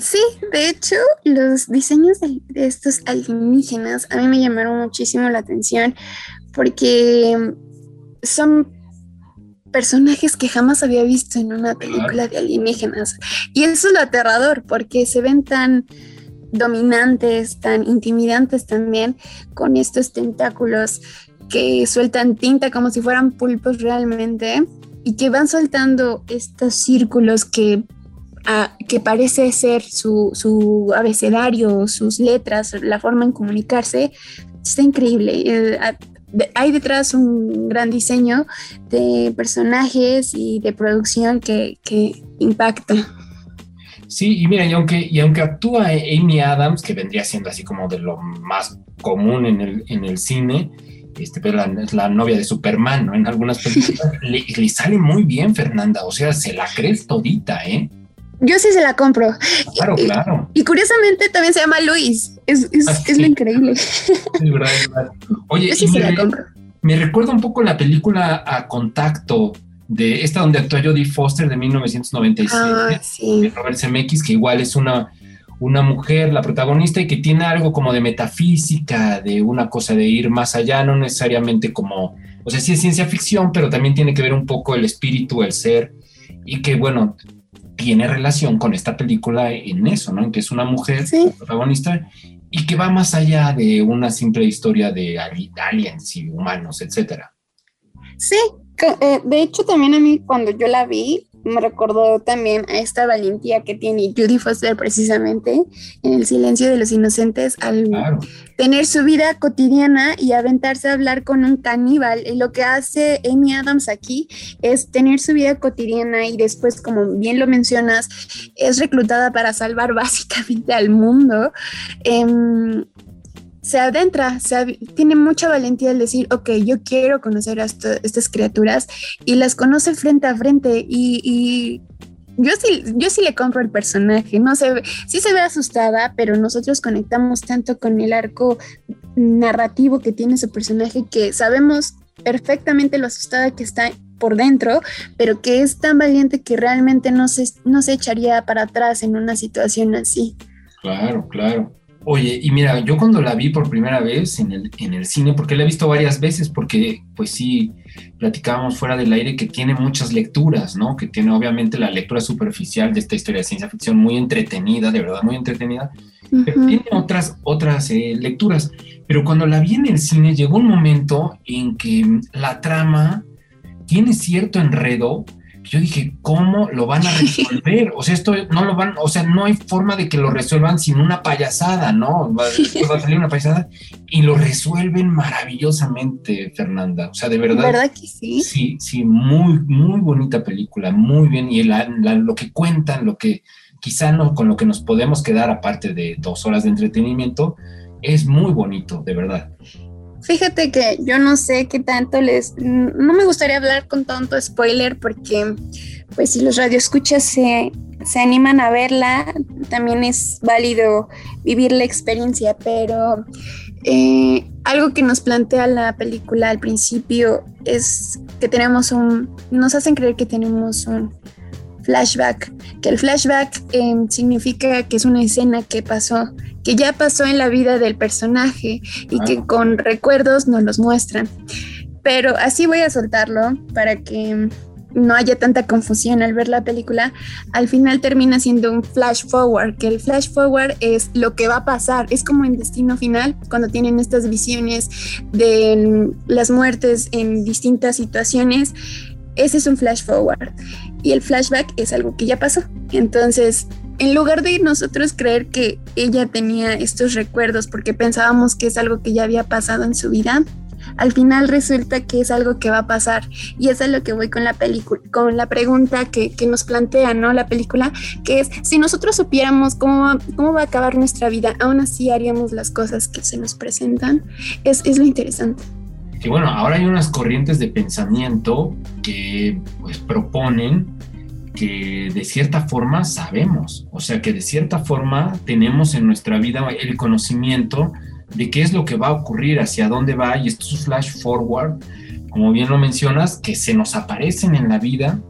Sí, de hecho, los diseños de, estos alienígenas a mí me llamaron muchísimo la atención porque son personajes que jamás había visto en una película de alienígenas. Y eso es lo aterrador, porque se ven tan dominantes, tan intimidantes también, con estos tentáculos que sueltan tinta como si fueran pulpos realmente y que van soltando estos círculos que, ah, que parece ser su, su, abecedario, sus letras, la forma en comunicarse, está increíble. Eh, ah, hay detrás un gran diseño de personajes y de producción que, que impacta. Sí, y mira, y aunque, y aunque actúa Amy Adams, que vendría siendo así como de lo más común en el, en el cine, este, pero es la novia de Superman, ¿no? En algunas películas le, sale muy bien, Fernanda. O sea, se la crees todita, ¿eh? Yo sí se la compro. Claro, claro. Y, curiosamente también se llama Luis. Es, es, ah, es lo increíble. Es verdad, es verdad. Oye, sí me, la compro. me recuerda un poco la película A Contacto de esta donde actúa Jodie Foster de 1997 ah, sí. de Robert Zemeckis, que igual es una una mujer, la protagonista, y que tiene algo como de metafísica, de una cosa de ir más allá, no necesariamente como, o sea, sí es ciencia ficción, pero también tiene que ver un poco el espíritu, el ser, y que, bueno, tiene relación con esta película en eso, ¿no? En que es una mujer protagonista y que va más allá de una simple historia de aliens y humanos, etcétera. Sí, eh, de hecho también a mí cuando yo la vi, me recordó también a esta valentía que tiene Judy Foster precisamente en El silencio de los inocentes al tener su vida cotidiana y aventarse a hablar con un caníbal. Y lo que hace Amy Adams aquí es tener su vida cotidiana y después, como bien lo mencionas, es reclutada para salvar básicamente al mundo. Em, se adentra, tiene mucha valentía al decir, ok, yo quiero conocer a estas criaturas y las conoce frente a frente y, yo sí, yo sí le compro el personaje, no sé, sí se ve asustada, pero nosotros conectamos tanto con el arco narrativo que tiene su personaje que sabemos perfectamente lo asustada que está por dentro, pero que es tan valiente que realmente no se, no se echaría para atrás en una situación así. Claro, claro. Oye, y mira, yo cuando la vi por primera vez en el, en el cine, porque la he visto varias veces, porque pues sí, platicábamos fuera del aire que tiene muchas lecturas, ¿no? Que tiene obviamente la lectura superficial de esta historia de ciencia ficción muy entretenida, de verdad muy entretenida, pero tiene otras, otras eh, lecturas. Pero cuando la vi en el cine llegó un momento en que la trama tiene cierto enredo yo dije, ¿cómo lo van a resolver? O sea, esto no lo van, o sea, no hay forma de que lo resuelvan sin una payasada, ¿no? Va, a salir una payasada y lo resuelven maravillosamente, Fernanda. O sea, de verdad. ¿Verdad que sí? Sí, sí, muy, muy bonita película, muy bien. Y lo que cuentan, lo que quizá no, con lo que nos podemos quedar, aparte de dos horas de entretenimiento, es muy bonito, de verdad. Fíjate que yo no sé qué tanto les... No me gustaría hablar con tanto spoiler porque pues si los radioescuchas se, se animan a verla, también es válido vivir la experiencia, pero eh, algo que nos plantea la película al principio es que tenemos un... Nos hacen creer que tenemos un flashback, que el flashback eh, significa que es una escena que pasó que ya pasó en la vida del personaje y que con recuerdos nos los muestran. Pero así voy a soltarlo para que no haya tanta confusión al ver la película, al final termina siendo un flash forward, que el flash forward es lo que va a pasar, es como en Destino Final, cuando tienen estas visiones de las muertes en distintas situaciones, ese es un flash forward. Y el flashback es algo que ya pasó. Entonces, en lugar de nosotros creer que ella tenía estos recuerdos porque pensábamos que es algo que ya había pasado en su vida, al final resulta que es algo que va a pasar. Y eso es lo que voy con la película, con la pregunta que, nos plantea, ¿no? La película, que es, si nosotros supiéramos cómo va, cómo va a acabar nuestra vida, aún así haríamos las cosas que se nos presentan, es, es lo interesante. Que bueno, ahora hay unas corrientes de pensamiento que pues proponen que de cierta forma sabemos, o sea que de cierta forma tenemos en nuestra vida el conocimiento de qué es lo que va a ocurrir, hacia dónde va, y estos flash forward, como bien lo mencionas, que se nos aparecen en la vida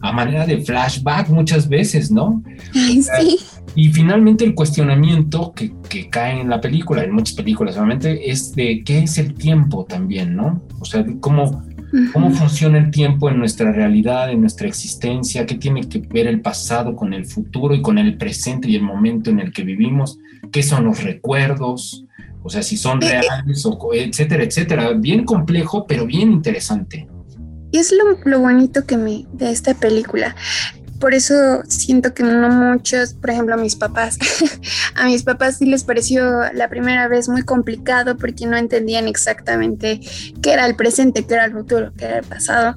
a manera de flashback muchas veces, ¿no? sí. Y finalmente el cuestionamiento que, que, cae en la película, en muchas películas solamente, es de qué es el tiempo también, ¿no? O sea, cómo cómo funciona el tiempo en nuestra realidad, en nuestra existencia, qué tiene que ver el pasado con el futuro y con el presente y el momento en el que vivimos, qué son los recuerdos, o sea, si son reales, o, etcétera, etcétera. Bien complejo, pero bien interesante. Y es lo, lo bonito que me de esta película por eso siento que no muchos, por ejemplo, a mis papás, a mis papás sí les pareció la primera vez muy complicado porque no entendían exactamente qué era el presente, qué era el futuro, qué era el pasado.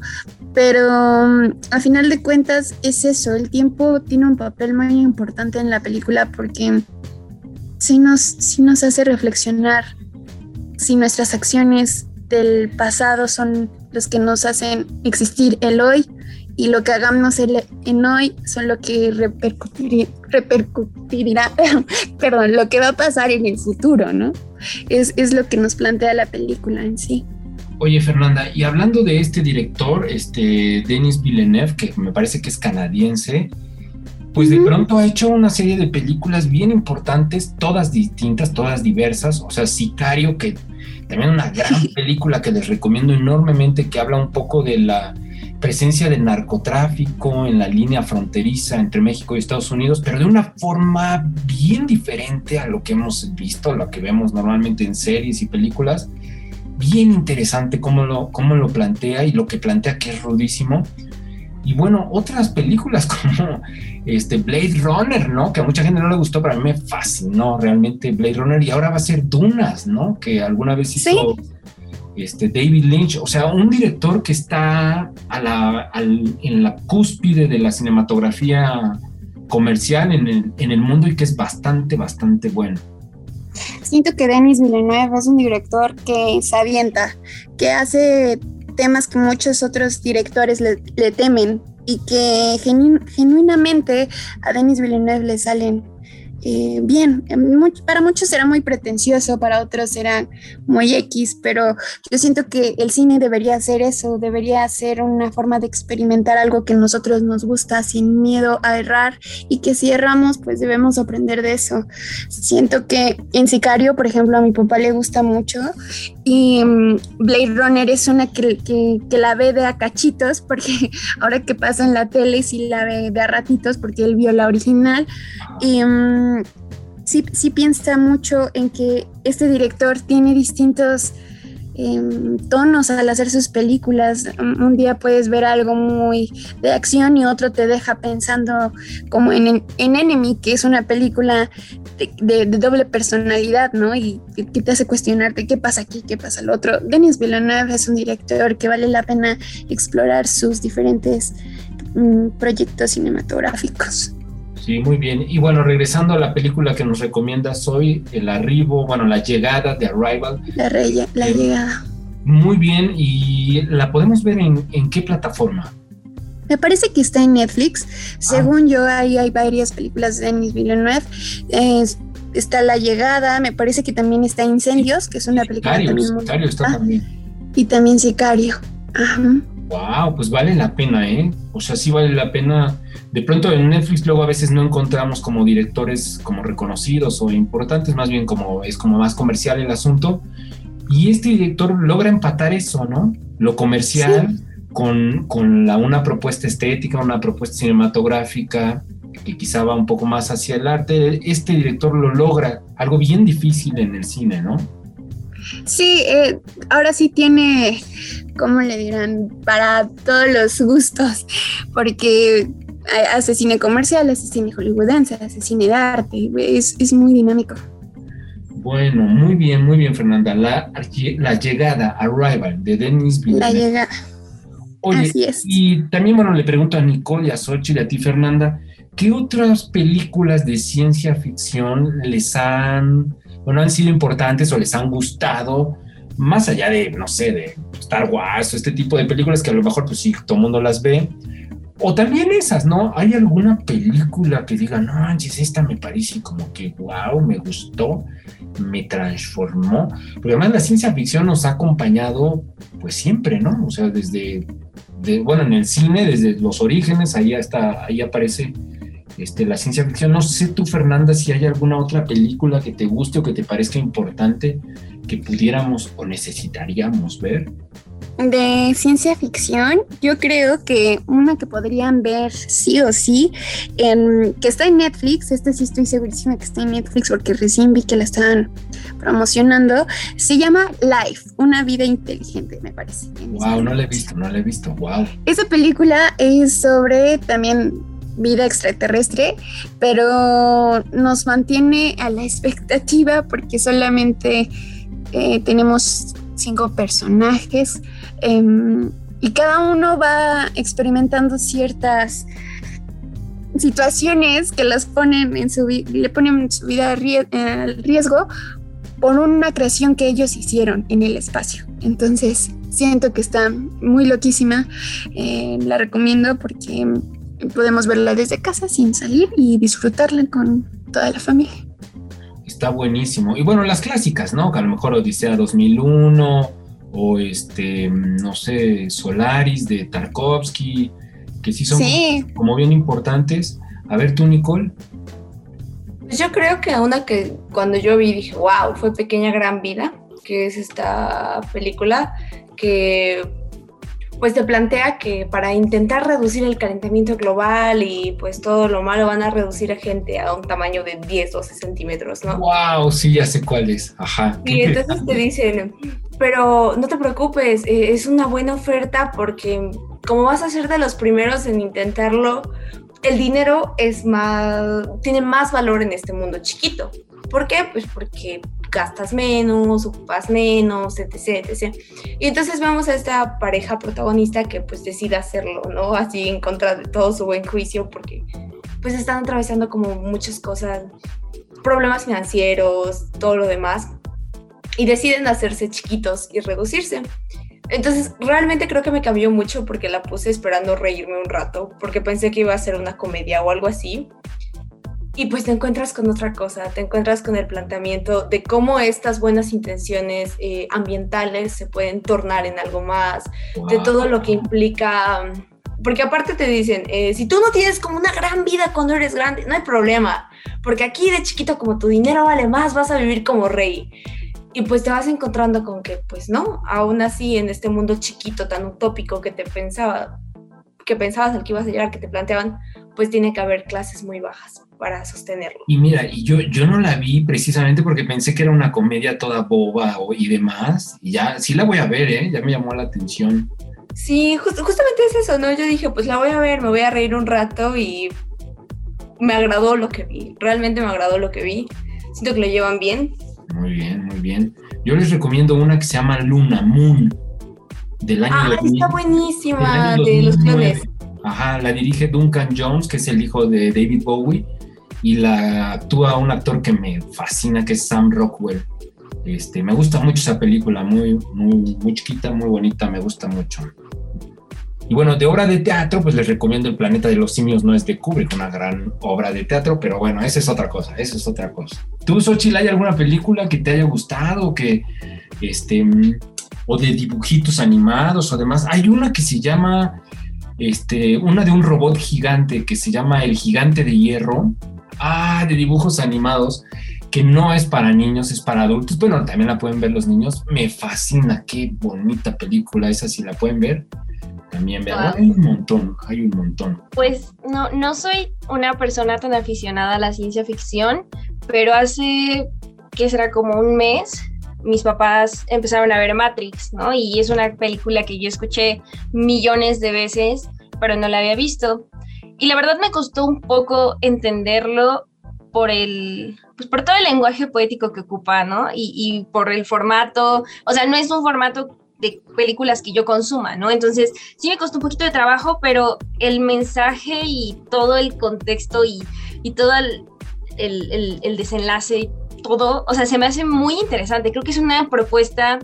Pero mm, a final de cuentas es eso, el tiempo tiene un papel muy importante en la película porque sí nos, nos hace reflexionar si nuestras acciones del pasado son los que nos hacen existir el hoy y lo que hagamos en hoy son lo que repercutirá, repercutirá perdón, lo que va a pasar en el futuro, ¿no? Es, es, lo que nos plantea la película en sí. Oye, Fernanda, y hablando de este director, este Denis Villeneuve, que me parece que es canadiense, pues de pronto ha hecho una serie de películas bien importantes, todas distintas, todas diversas, o sea, Sicario, que también una gran película que les recomiendo enormemente, que habla un poco de la presencia del narcotráfico en la línea fronteriza entre México y Estados Unidos, pero de una forma bien diferente a lo que hemos visto, a lo que vemos normalmente en series y películas. Bien interesante cómo lo, cómo lo plantea y lo que plantea que es rudísimo. Y bueno, otras películas como este Blade Runner, ¿no? Que a mucha gente no le gustó, pero a mí me fascinó realmente Blade Runner. Y ahora va a ser Dunas, ¿no? Que alguna vez hizo este, David Lynch, o sea, un director que está a la, en la cúspide de la cinematografía comercial en el, en el mundo y que es bastante, bastante bueno. siento que Denis Villeneuve es un director que se avienta, que hace temas que muchos otros directores le, temen y que genuinamente a Denis Villeneuve le salen eh, bien. para muchos será muy pretencioso, para otros será muy X, pero yo siento que el cine debería hacer eso, debería ser una forma de experimentar algo que a nosotros nos gusta sin miedo a errar y que si erramos, pues debemos aprender de eso. Siento que en Sicario, por ejemplo, a mi papá le gusta mucho y mm, Blade Runner es una que, que, la ve de a cachitos, porque ahora que pasa en la tele sí la ve de a ratitos, porque él vio la original. Y mm, sí, sí piensa mucho en que este director tiene distintos Em, tonos al hacer sus películas. Un día puedes ver algo muy de acción y otro te deja pensando como en, en Enemy, que es una película de, doble personalidad, ¿no? Y que te hace cuestionarte qué pasa aquí, qué pasa al otro. Denis Villeneuve es un director que vale la pena explorar sus diferentes mm, proyectos cinematográficos. Sí, muy bien. Y bueno, regresando a la película que nos recomiendas hoy, El Arribo, bueno, la llegada de Arrival. La, la eh, llegada. Muy bien, ¿y la podemos ver en, qué plataforma? Me parece que está en Netflix. Según ah. yo, ahí hay varias películas de Denis Villeneuve. está La Llegada, me parece que también está Incendios, que es una película también Sicario está también. Y también Sicario. Ajá. Wow, pues vale la pena, ¿eh? O sea, sí vale la pena de pronto en Netflix luego a veces no encontramos como directores como reconocidos o importantes, más bien como es como más comercial el asunto. Y este director logra empatar eso, ¿no? Lo comercial con, con la, una propuesta estética, una propuesta cinematográfica que quizá va un poco más hacia el arte. Este director lo logra, algo bien difícil en el cine, ¿no? Sí, eh, ahora sí tiene, ¿cómo le dirán? Para todos los gustos, porque hace cine comercial, hace cine hollywoodense, hace cine de arte, es, muy dinámico. Bueno, muy bien, muy bien, Fernanda. La, la llegada, Arrival, de Denis Villeneuve. La llegada. Oye, Así es. y también, bueno, le pregunto a Nicole a Xochitl y a ti, Fernanda, ¿qué otras películas de ciencia ficción les han, bueno, han sido importantes o les han gustado? Más allá de, no sé, de Star Wars o este tipo de películas que a lo mejor, pues sí, todo el mundo las ve, o también esas, ¿no? ¿Hay alguna película que diga, no, manches, esta me parece como que, wow, me gustó, me transformó? Porque además la ciencia ficción nos ha acompañado, pues siempre, ¿no? O sea, desde, bueno, en el cine, desde los orígenes, ahí, está, ahí aparece este, la ciencia ficción. No sé tú, Fernanda, si hay alguna otra película que te guste o que te parezca importante que pudiéramos o necesitaríamos ver de ciencia ficción, yo creo que una que podrían ver sí o sí, que está en Netflix, esta sí estoy segurísima que está en Netflix porque recién vi que la estaban promocionando, se llama Life, una vida inteligente, me parece. Wow, no la he visto, no la he visto, wow. Esa película es sobre también vida extraterrestre, pero nos mantiene a la expectativa porque solamente eh, tenemos cinco personajes em, y cada uno va experimentando ciertas situaciones que las ponen en su le ponen su vida al riesgo por una creación que ellos hicieron en el espacio. Entonces siento que está muy loquísima, eh, la recomiendo porque podemos verla desde casa sin salir y disfrutarla con toda la familia está buenísimo. Y bueno, las clásicas, ¿no? Que a lo mejor Odisea 2001 o este, no sé, Solaris de Tarkovsky, que sí son como bien importantes. A ver tú, Nicole. Pues yo creo que una que cuando yo vi dije, wow, fue Pequeña Gran Vida, que es esta película que pues te plantea que para intentar reducir el calentamiento global y pues todo lo malo van a reducir a gente a un tamaño de 10, 12 centímetros, ¿no? ¡Wow! Sí, ya sé cuál es. Ajá. Y entonces te dicen, pero no te preocupes, eh, es una buena oferta porque como vas a ser de los primeros en intentarlo, el dinero es más, tiene más valor en este mundo chiquito. ¿Por qué? Pues porque gastas menos, ocupas menos, etc, etc. Y entonces vemos a esta pareja protagonista que pues decide hacerlo, ¿no? Así en contra de todo su buen juicio porque pues están atravesando como muchas cosas problemas financieros, todo lo demás, y deciden hacerse chiquitos y reducirse. Entonces, realmente creo que me cambió mucho porque la puse esperando reírme un rato, porque pensé que iba a ser una comedia o algo así. Y pues te encuentras con otra cosa, te encuentras con el planteamiento de cómo estas buenas intenciones eh, ambientales se pueden tornar en algo más, de todo lo que implica, porque aparte te dicen, eh, si tú no tienes como una gran vida cuando eres grande, no hay problema, porque aquí de chiquito como tu dinero vale más, vas a vivir como rey. Y pues te vas encontrando con que, pues no, aún así en este mundo chiquito tan utópico que te pensaba, que pensabas al que ibas a llegar, que te planteaban, pues tiene que haber clases muy bajas para sostenerlo. Y mira, y yo, yo no la vi precisamente porque pensé que era una comedia toda boba y demás, y ya sí la voy a ver, ¿eh? ya me llamó la atención. Sí, justamente es eso, ¿no? Yo dije, pues la voy a ver, me voy a reír un rato y me agradó lo que vi, realmente me agradó lo que vi. Siento que lo llevan bien, muy bien, muy bien. Yo les recomiendo una que se llama Luna Moon, del año Ah, está buenísima, de los clones. Ajá, la dirige Duncan Jones, que es el hijo de David Bowie, y la actúa un actor que me fascina, que es Sam Rockwell. Este, me gusta mucho esa película, muy, muy, chiquita, muy bonita, me gusta mucho. Y bueno, de obra de teatro, pues les recomiendo El planeta de los simios, no es de Kubrick, una gran obra de teatro, pero bueno, esa es otra cosa, esa es otra cosa. ¿Tú, Xochitl, hay alguna película que te haya gustado, que, este, o de dibujitos animados o demás? Hay una que se llama, este, una de un robot gigante que se llama El Gigante de Hierro, ah, de dibujos animados, que no es para niños, es para adultos. Bueno, también la pueden ver los niños. Me fascina, qué bonita película esa, si la pueden ver también, vean, hay un montón, hay un montón. Pues no, no soy una persona tan aficionada a la ciencia ficción, pero hace, que será como un mes, mis papás empezaron a ver Matrix, ¿no? Y es una película que yo escuché millones de veces, pero no la había visto. Y la verdad me costó un poco entenderlo por el, pues por todo el lenguaje poético que ocupa, ¿no? Y, y por el formato, o sea, no es un formato de películas que yo consuma, ¿no? Entonces, sí me costó un poquito de trabajo, pero el mensaje y todo el contexto y, todo el, el, el, desenlace y todo, o sea, se me hace muy interesante. Creo que es una propuesta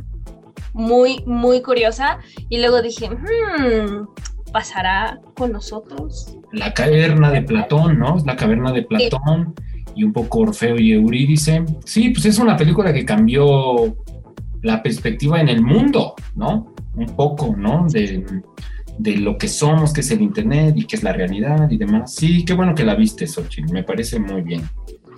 muy, muy curiosa. Y luego dije, hmm, ¿pasará con nosotros? La caverna de Platón, ¿no? La caverna de Platón. Y un poco Orfeo y Eurídice. Sí, pues es una película que cambió la perspectiva en el mundo, ¿no? Un poco, ¿no? De, lo que somos, que es el Internet y que es la realidad y demás. Sí, qué bueno que la viste, Xochitl, me parece muy bien.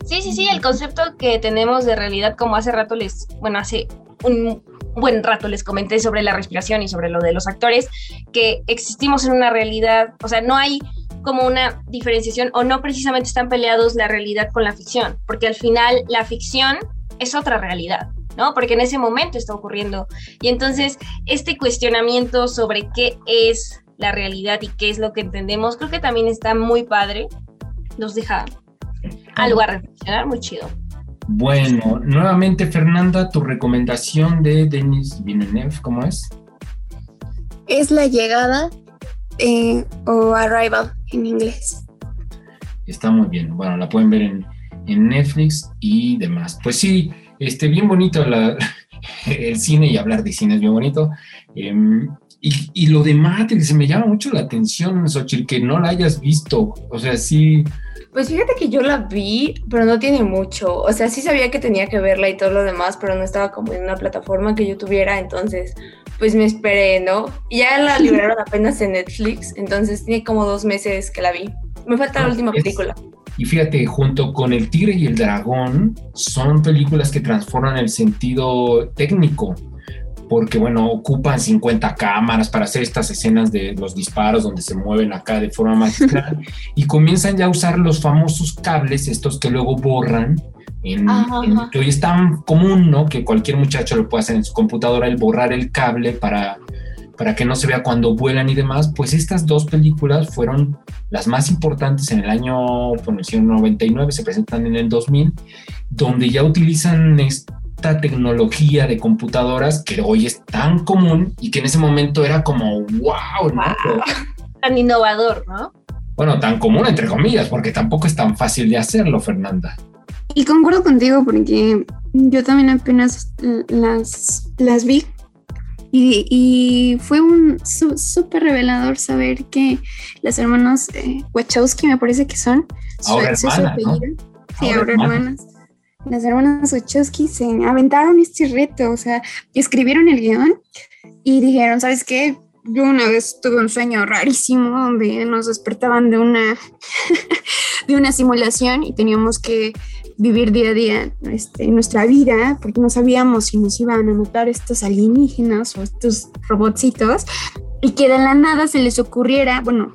Sí, sí, sí, el concepto que tenemos de realidad, como hace rato les, bueno, hace un buen rato les comenté sobre la respiración y sobre lo de los actores, que existimos en una realidad, o sea, no hay como una diferenciación o no precisamente están peleados la realidad con la ficción, porque al final la ficción es otra realidad. ¿no? Porque en ese momento está ocurriendo. Y entonces, este cuestionamiento sobre qué es la realidad y qué es lo que entendemos, creo que también está muy padre. Nos deja algo a reflexionar, muy chido. Bueno, nuevamente Fernanda, tu recomendación de Denis Villeneuve, ¿cómo es? Es la llegada eh, o arrival en inglés. Está muy bien. Bueno, la pueden ver en, en Netflix y demás. Pues sí, este, bien bonito el cine y hablar de cine es bien bonito. Em, y, lo de Matrix, se me llama mucho la atención, Xochitl, que no la hayas visto. O sea, sí. Pues fíjate que yo la vi, pero no tiene mucho. O sea, sí sabía que tenía que verla y todo lo demás, pero no estaba como en una plataforma que yo tuviera, entonces pues me esperé, ¿no? Ya la liberaron apenas en Netflix, entonces tiene como dos meses que la vi. Me falta la última película. Y fíjate, junto con El Tigre y el Dragón, son películas que transforman el sentido técnico, porque, bueno, ocupan 50 cámaras para hacer estas escenas de los disparos donde se mueven acá de forma magistral y comienzan ya a usar los famosos cables, estos que luego borran. En, que hoy es tan común, ¿no? Que cualquier muchacho lo puede hacer en su computadora, el borrar el cable para para que no se vea cuando vuelan y demás, pues estas dos películas fueron las más importantes en el año, bueno, 99, se presentan en el 2000, donde ya utilizan esta tecnología de computadoras que hoy es tan común y que en ese momento era como, wow, ¿no? Tan innovador, ¿no? Bueno, tan común entre comillas, porque tampoco es tan fácil de hacerlo, Fernanda. Y concuerdo contigo porque yo también apenas las, las vi y, fue un súper revelador saber que las hermanas eh, Wachowski, me parece que son, ahora hermanas, Sí, ahora, hermanas. Las hermanas Wachowski se aventaron este reto, o sea, escribieron el guion y dijeron, ¿sabes qué? Yo una vez tuve un sueño rarísimo donde nos despertaban de una, de una simulación y teníamos que vivir día a día este, nuestra vida, porque no sabíamos si nos iban a notar estos alienígenas o estos robotcitos, y que de la nada se les ocurriera, bueno,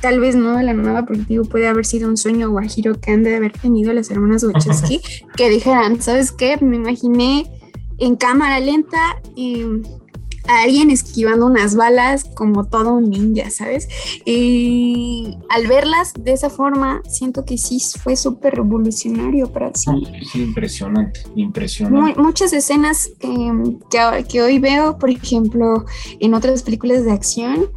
tal vez no de la nada, porque digo, puede haber sido un sueño guajiro que han de haber tenido las hermanas Wachowski, que dijeran, ¿sabes qué? Me imaginé en cámara lenta y a alguien esquivando unas balas como todo un ninja, ¿sabes? Y al verlas de esa forma, siento que sí fue súper revolucionario para sí. Impresionante, impresionante. muchas escenas que, que, hoy veo, por ejemplo, en otras películas de acción,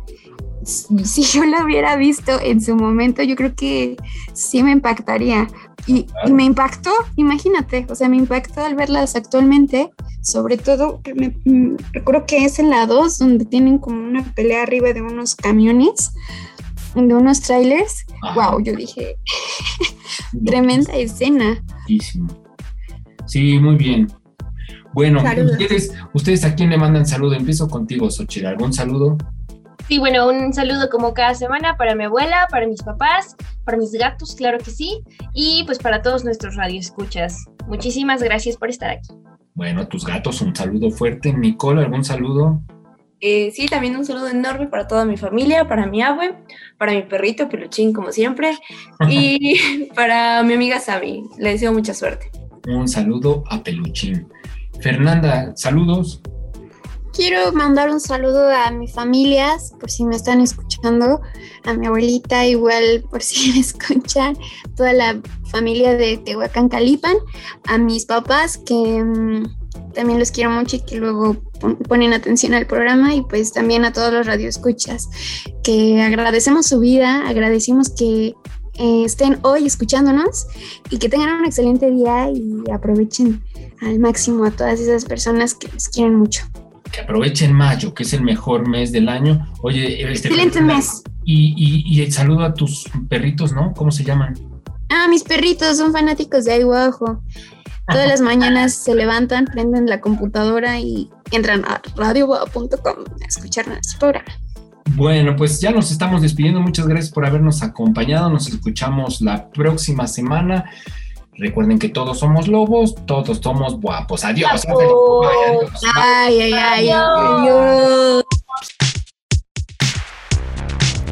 si yo la hubiera visto en su momento, yo creo que sí me impactaría. Y, y, me impactó, imagínate, o sea, me impactó al verlas actualmente sobre todo, me, mm, recuerdo que es en la 2 donde tienen como una pelea arriba de unos camiones, de unos trailers. Wow, yo dije, tremenda escena. Sí, muy bien. Bueno, ustedes, ustedes a quién le mandan saludo. Empiezo contigo, Xochitl. ¿Algún saludo? Sí, bueno, un saludo como cada semana para mi abuela, para mis papás, para mis gatos, claro que sí, y pues para todos nuestros radioescuchas. Muchísimas gracias por estar aquí. Bueno, tus gatos, un saludo fuerte. Nicole, ¿algún saludo? Eh, sí, también un saludo enorme para toda mi familia, para mi abue, para mi perrito Peluchín, como siempre, y para mi amiga Sabi. Le deseo mucha suerte. Un saludo a Peluchín. Fernanda, saludos. Quiero mandar un saludo a mis familias, por si me están escuchando, a mi abuelita, igual por si escuchan, toda la familia de Tehuacán Calipan, a mis papás que mm, también los quiero mucho y que luego ponen atención al programa y pues también a todos los radioescuchas, que agradecemos su vida, agradecemos que eh, estén hoy escuchándonos y que tengan un excelente día y aprovechen al máximo a todas esas personas que les quieren mucho que aprovechen mayo, que es el mejor mes del año. Oye, este, excelente mes. Y, y, el saludo a tus perritos, ¿no? ¿Cómo se llaman? Ah, mis perritos son fanáticos de Aiguajo. Todas las mañanas se levantan, prenden la computadora y entran a radioboa.com a escuchar nuestro programa. Bueno, pues ya nos estamos despidiendo. Muchas gracias por habernos acompañado. Nos escuchamos la próxima semana. Recuerden que todos somos lobos, todos somos guapos. Adiós. Ay, ay, ay, adiós.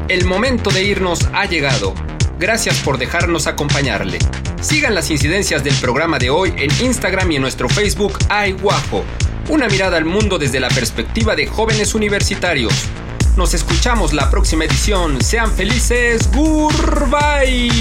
El momento de irnos ha llegado. Gracias por dejarnos acompañarle. Sigan las incidencias del programa de hoy en Instagram y en nuestro Facebook Ay Guapo. Una mirada al mundo desde la perspectiva de jóvenes universitarios. Nos escuchamos la próxima edición. Sean felices. Goodbye.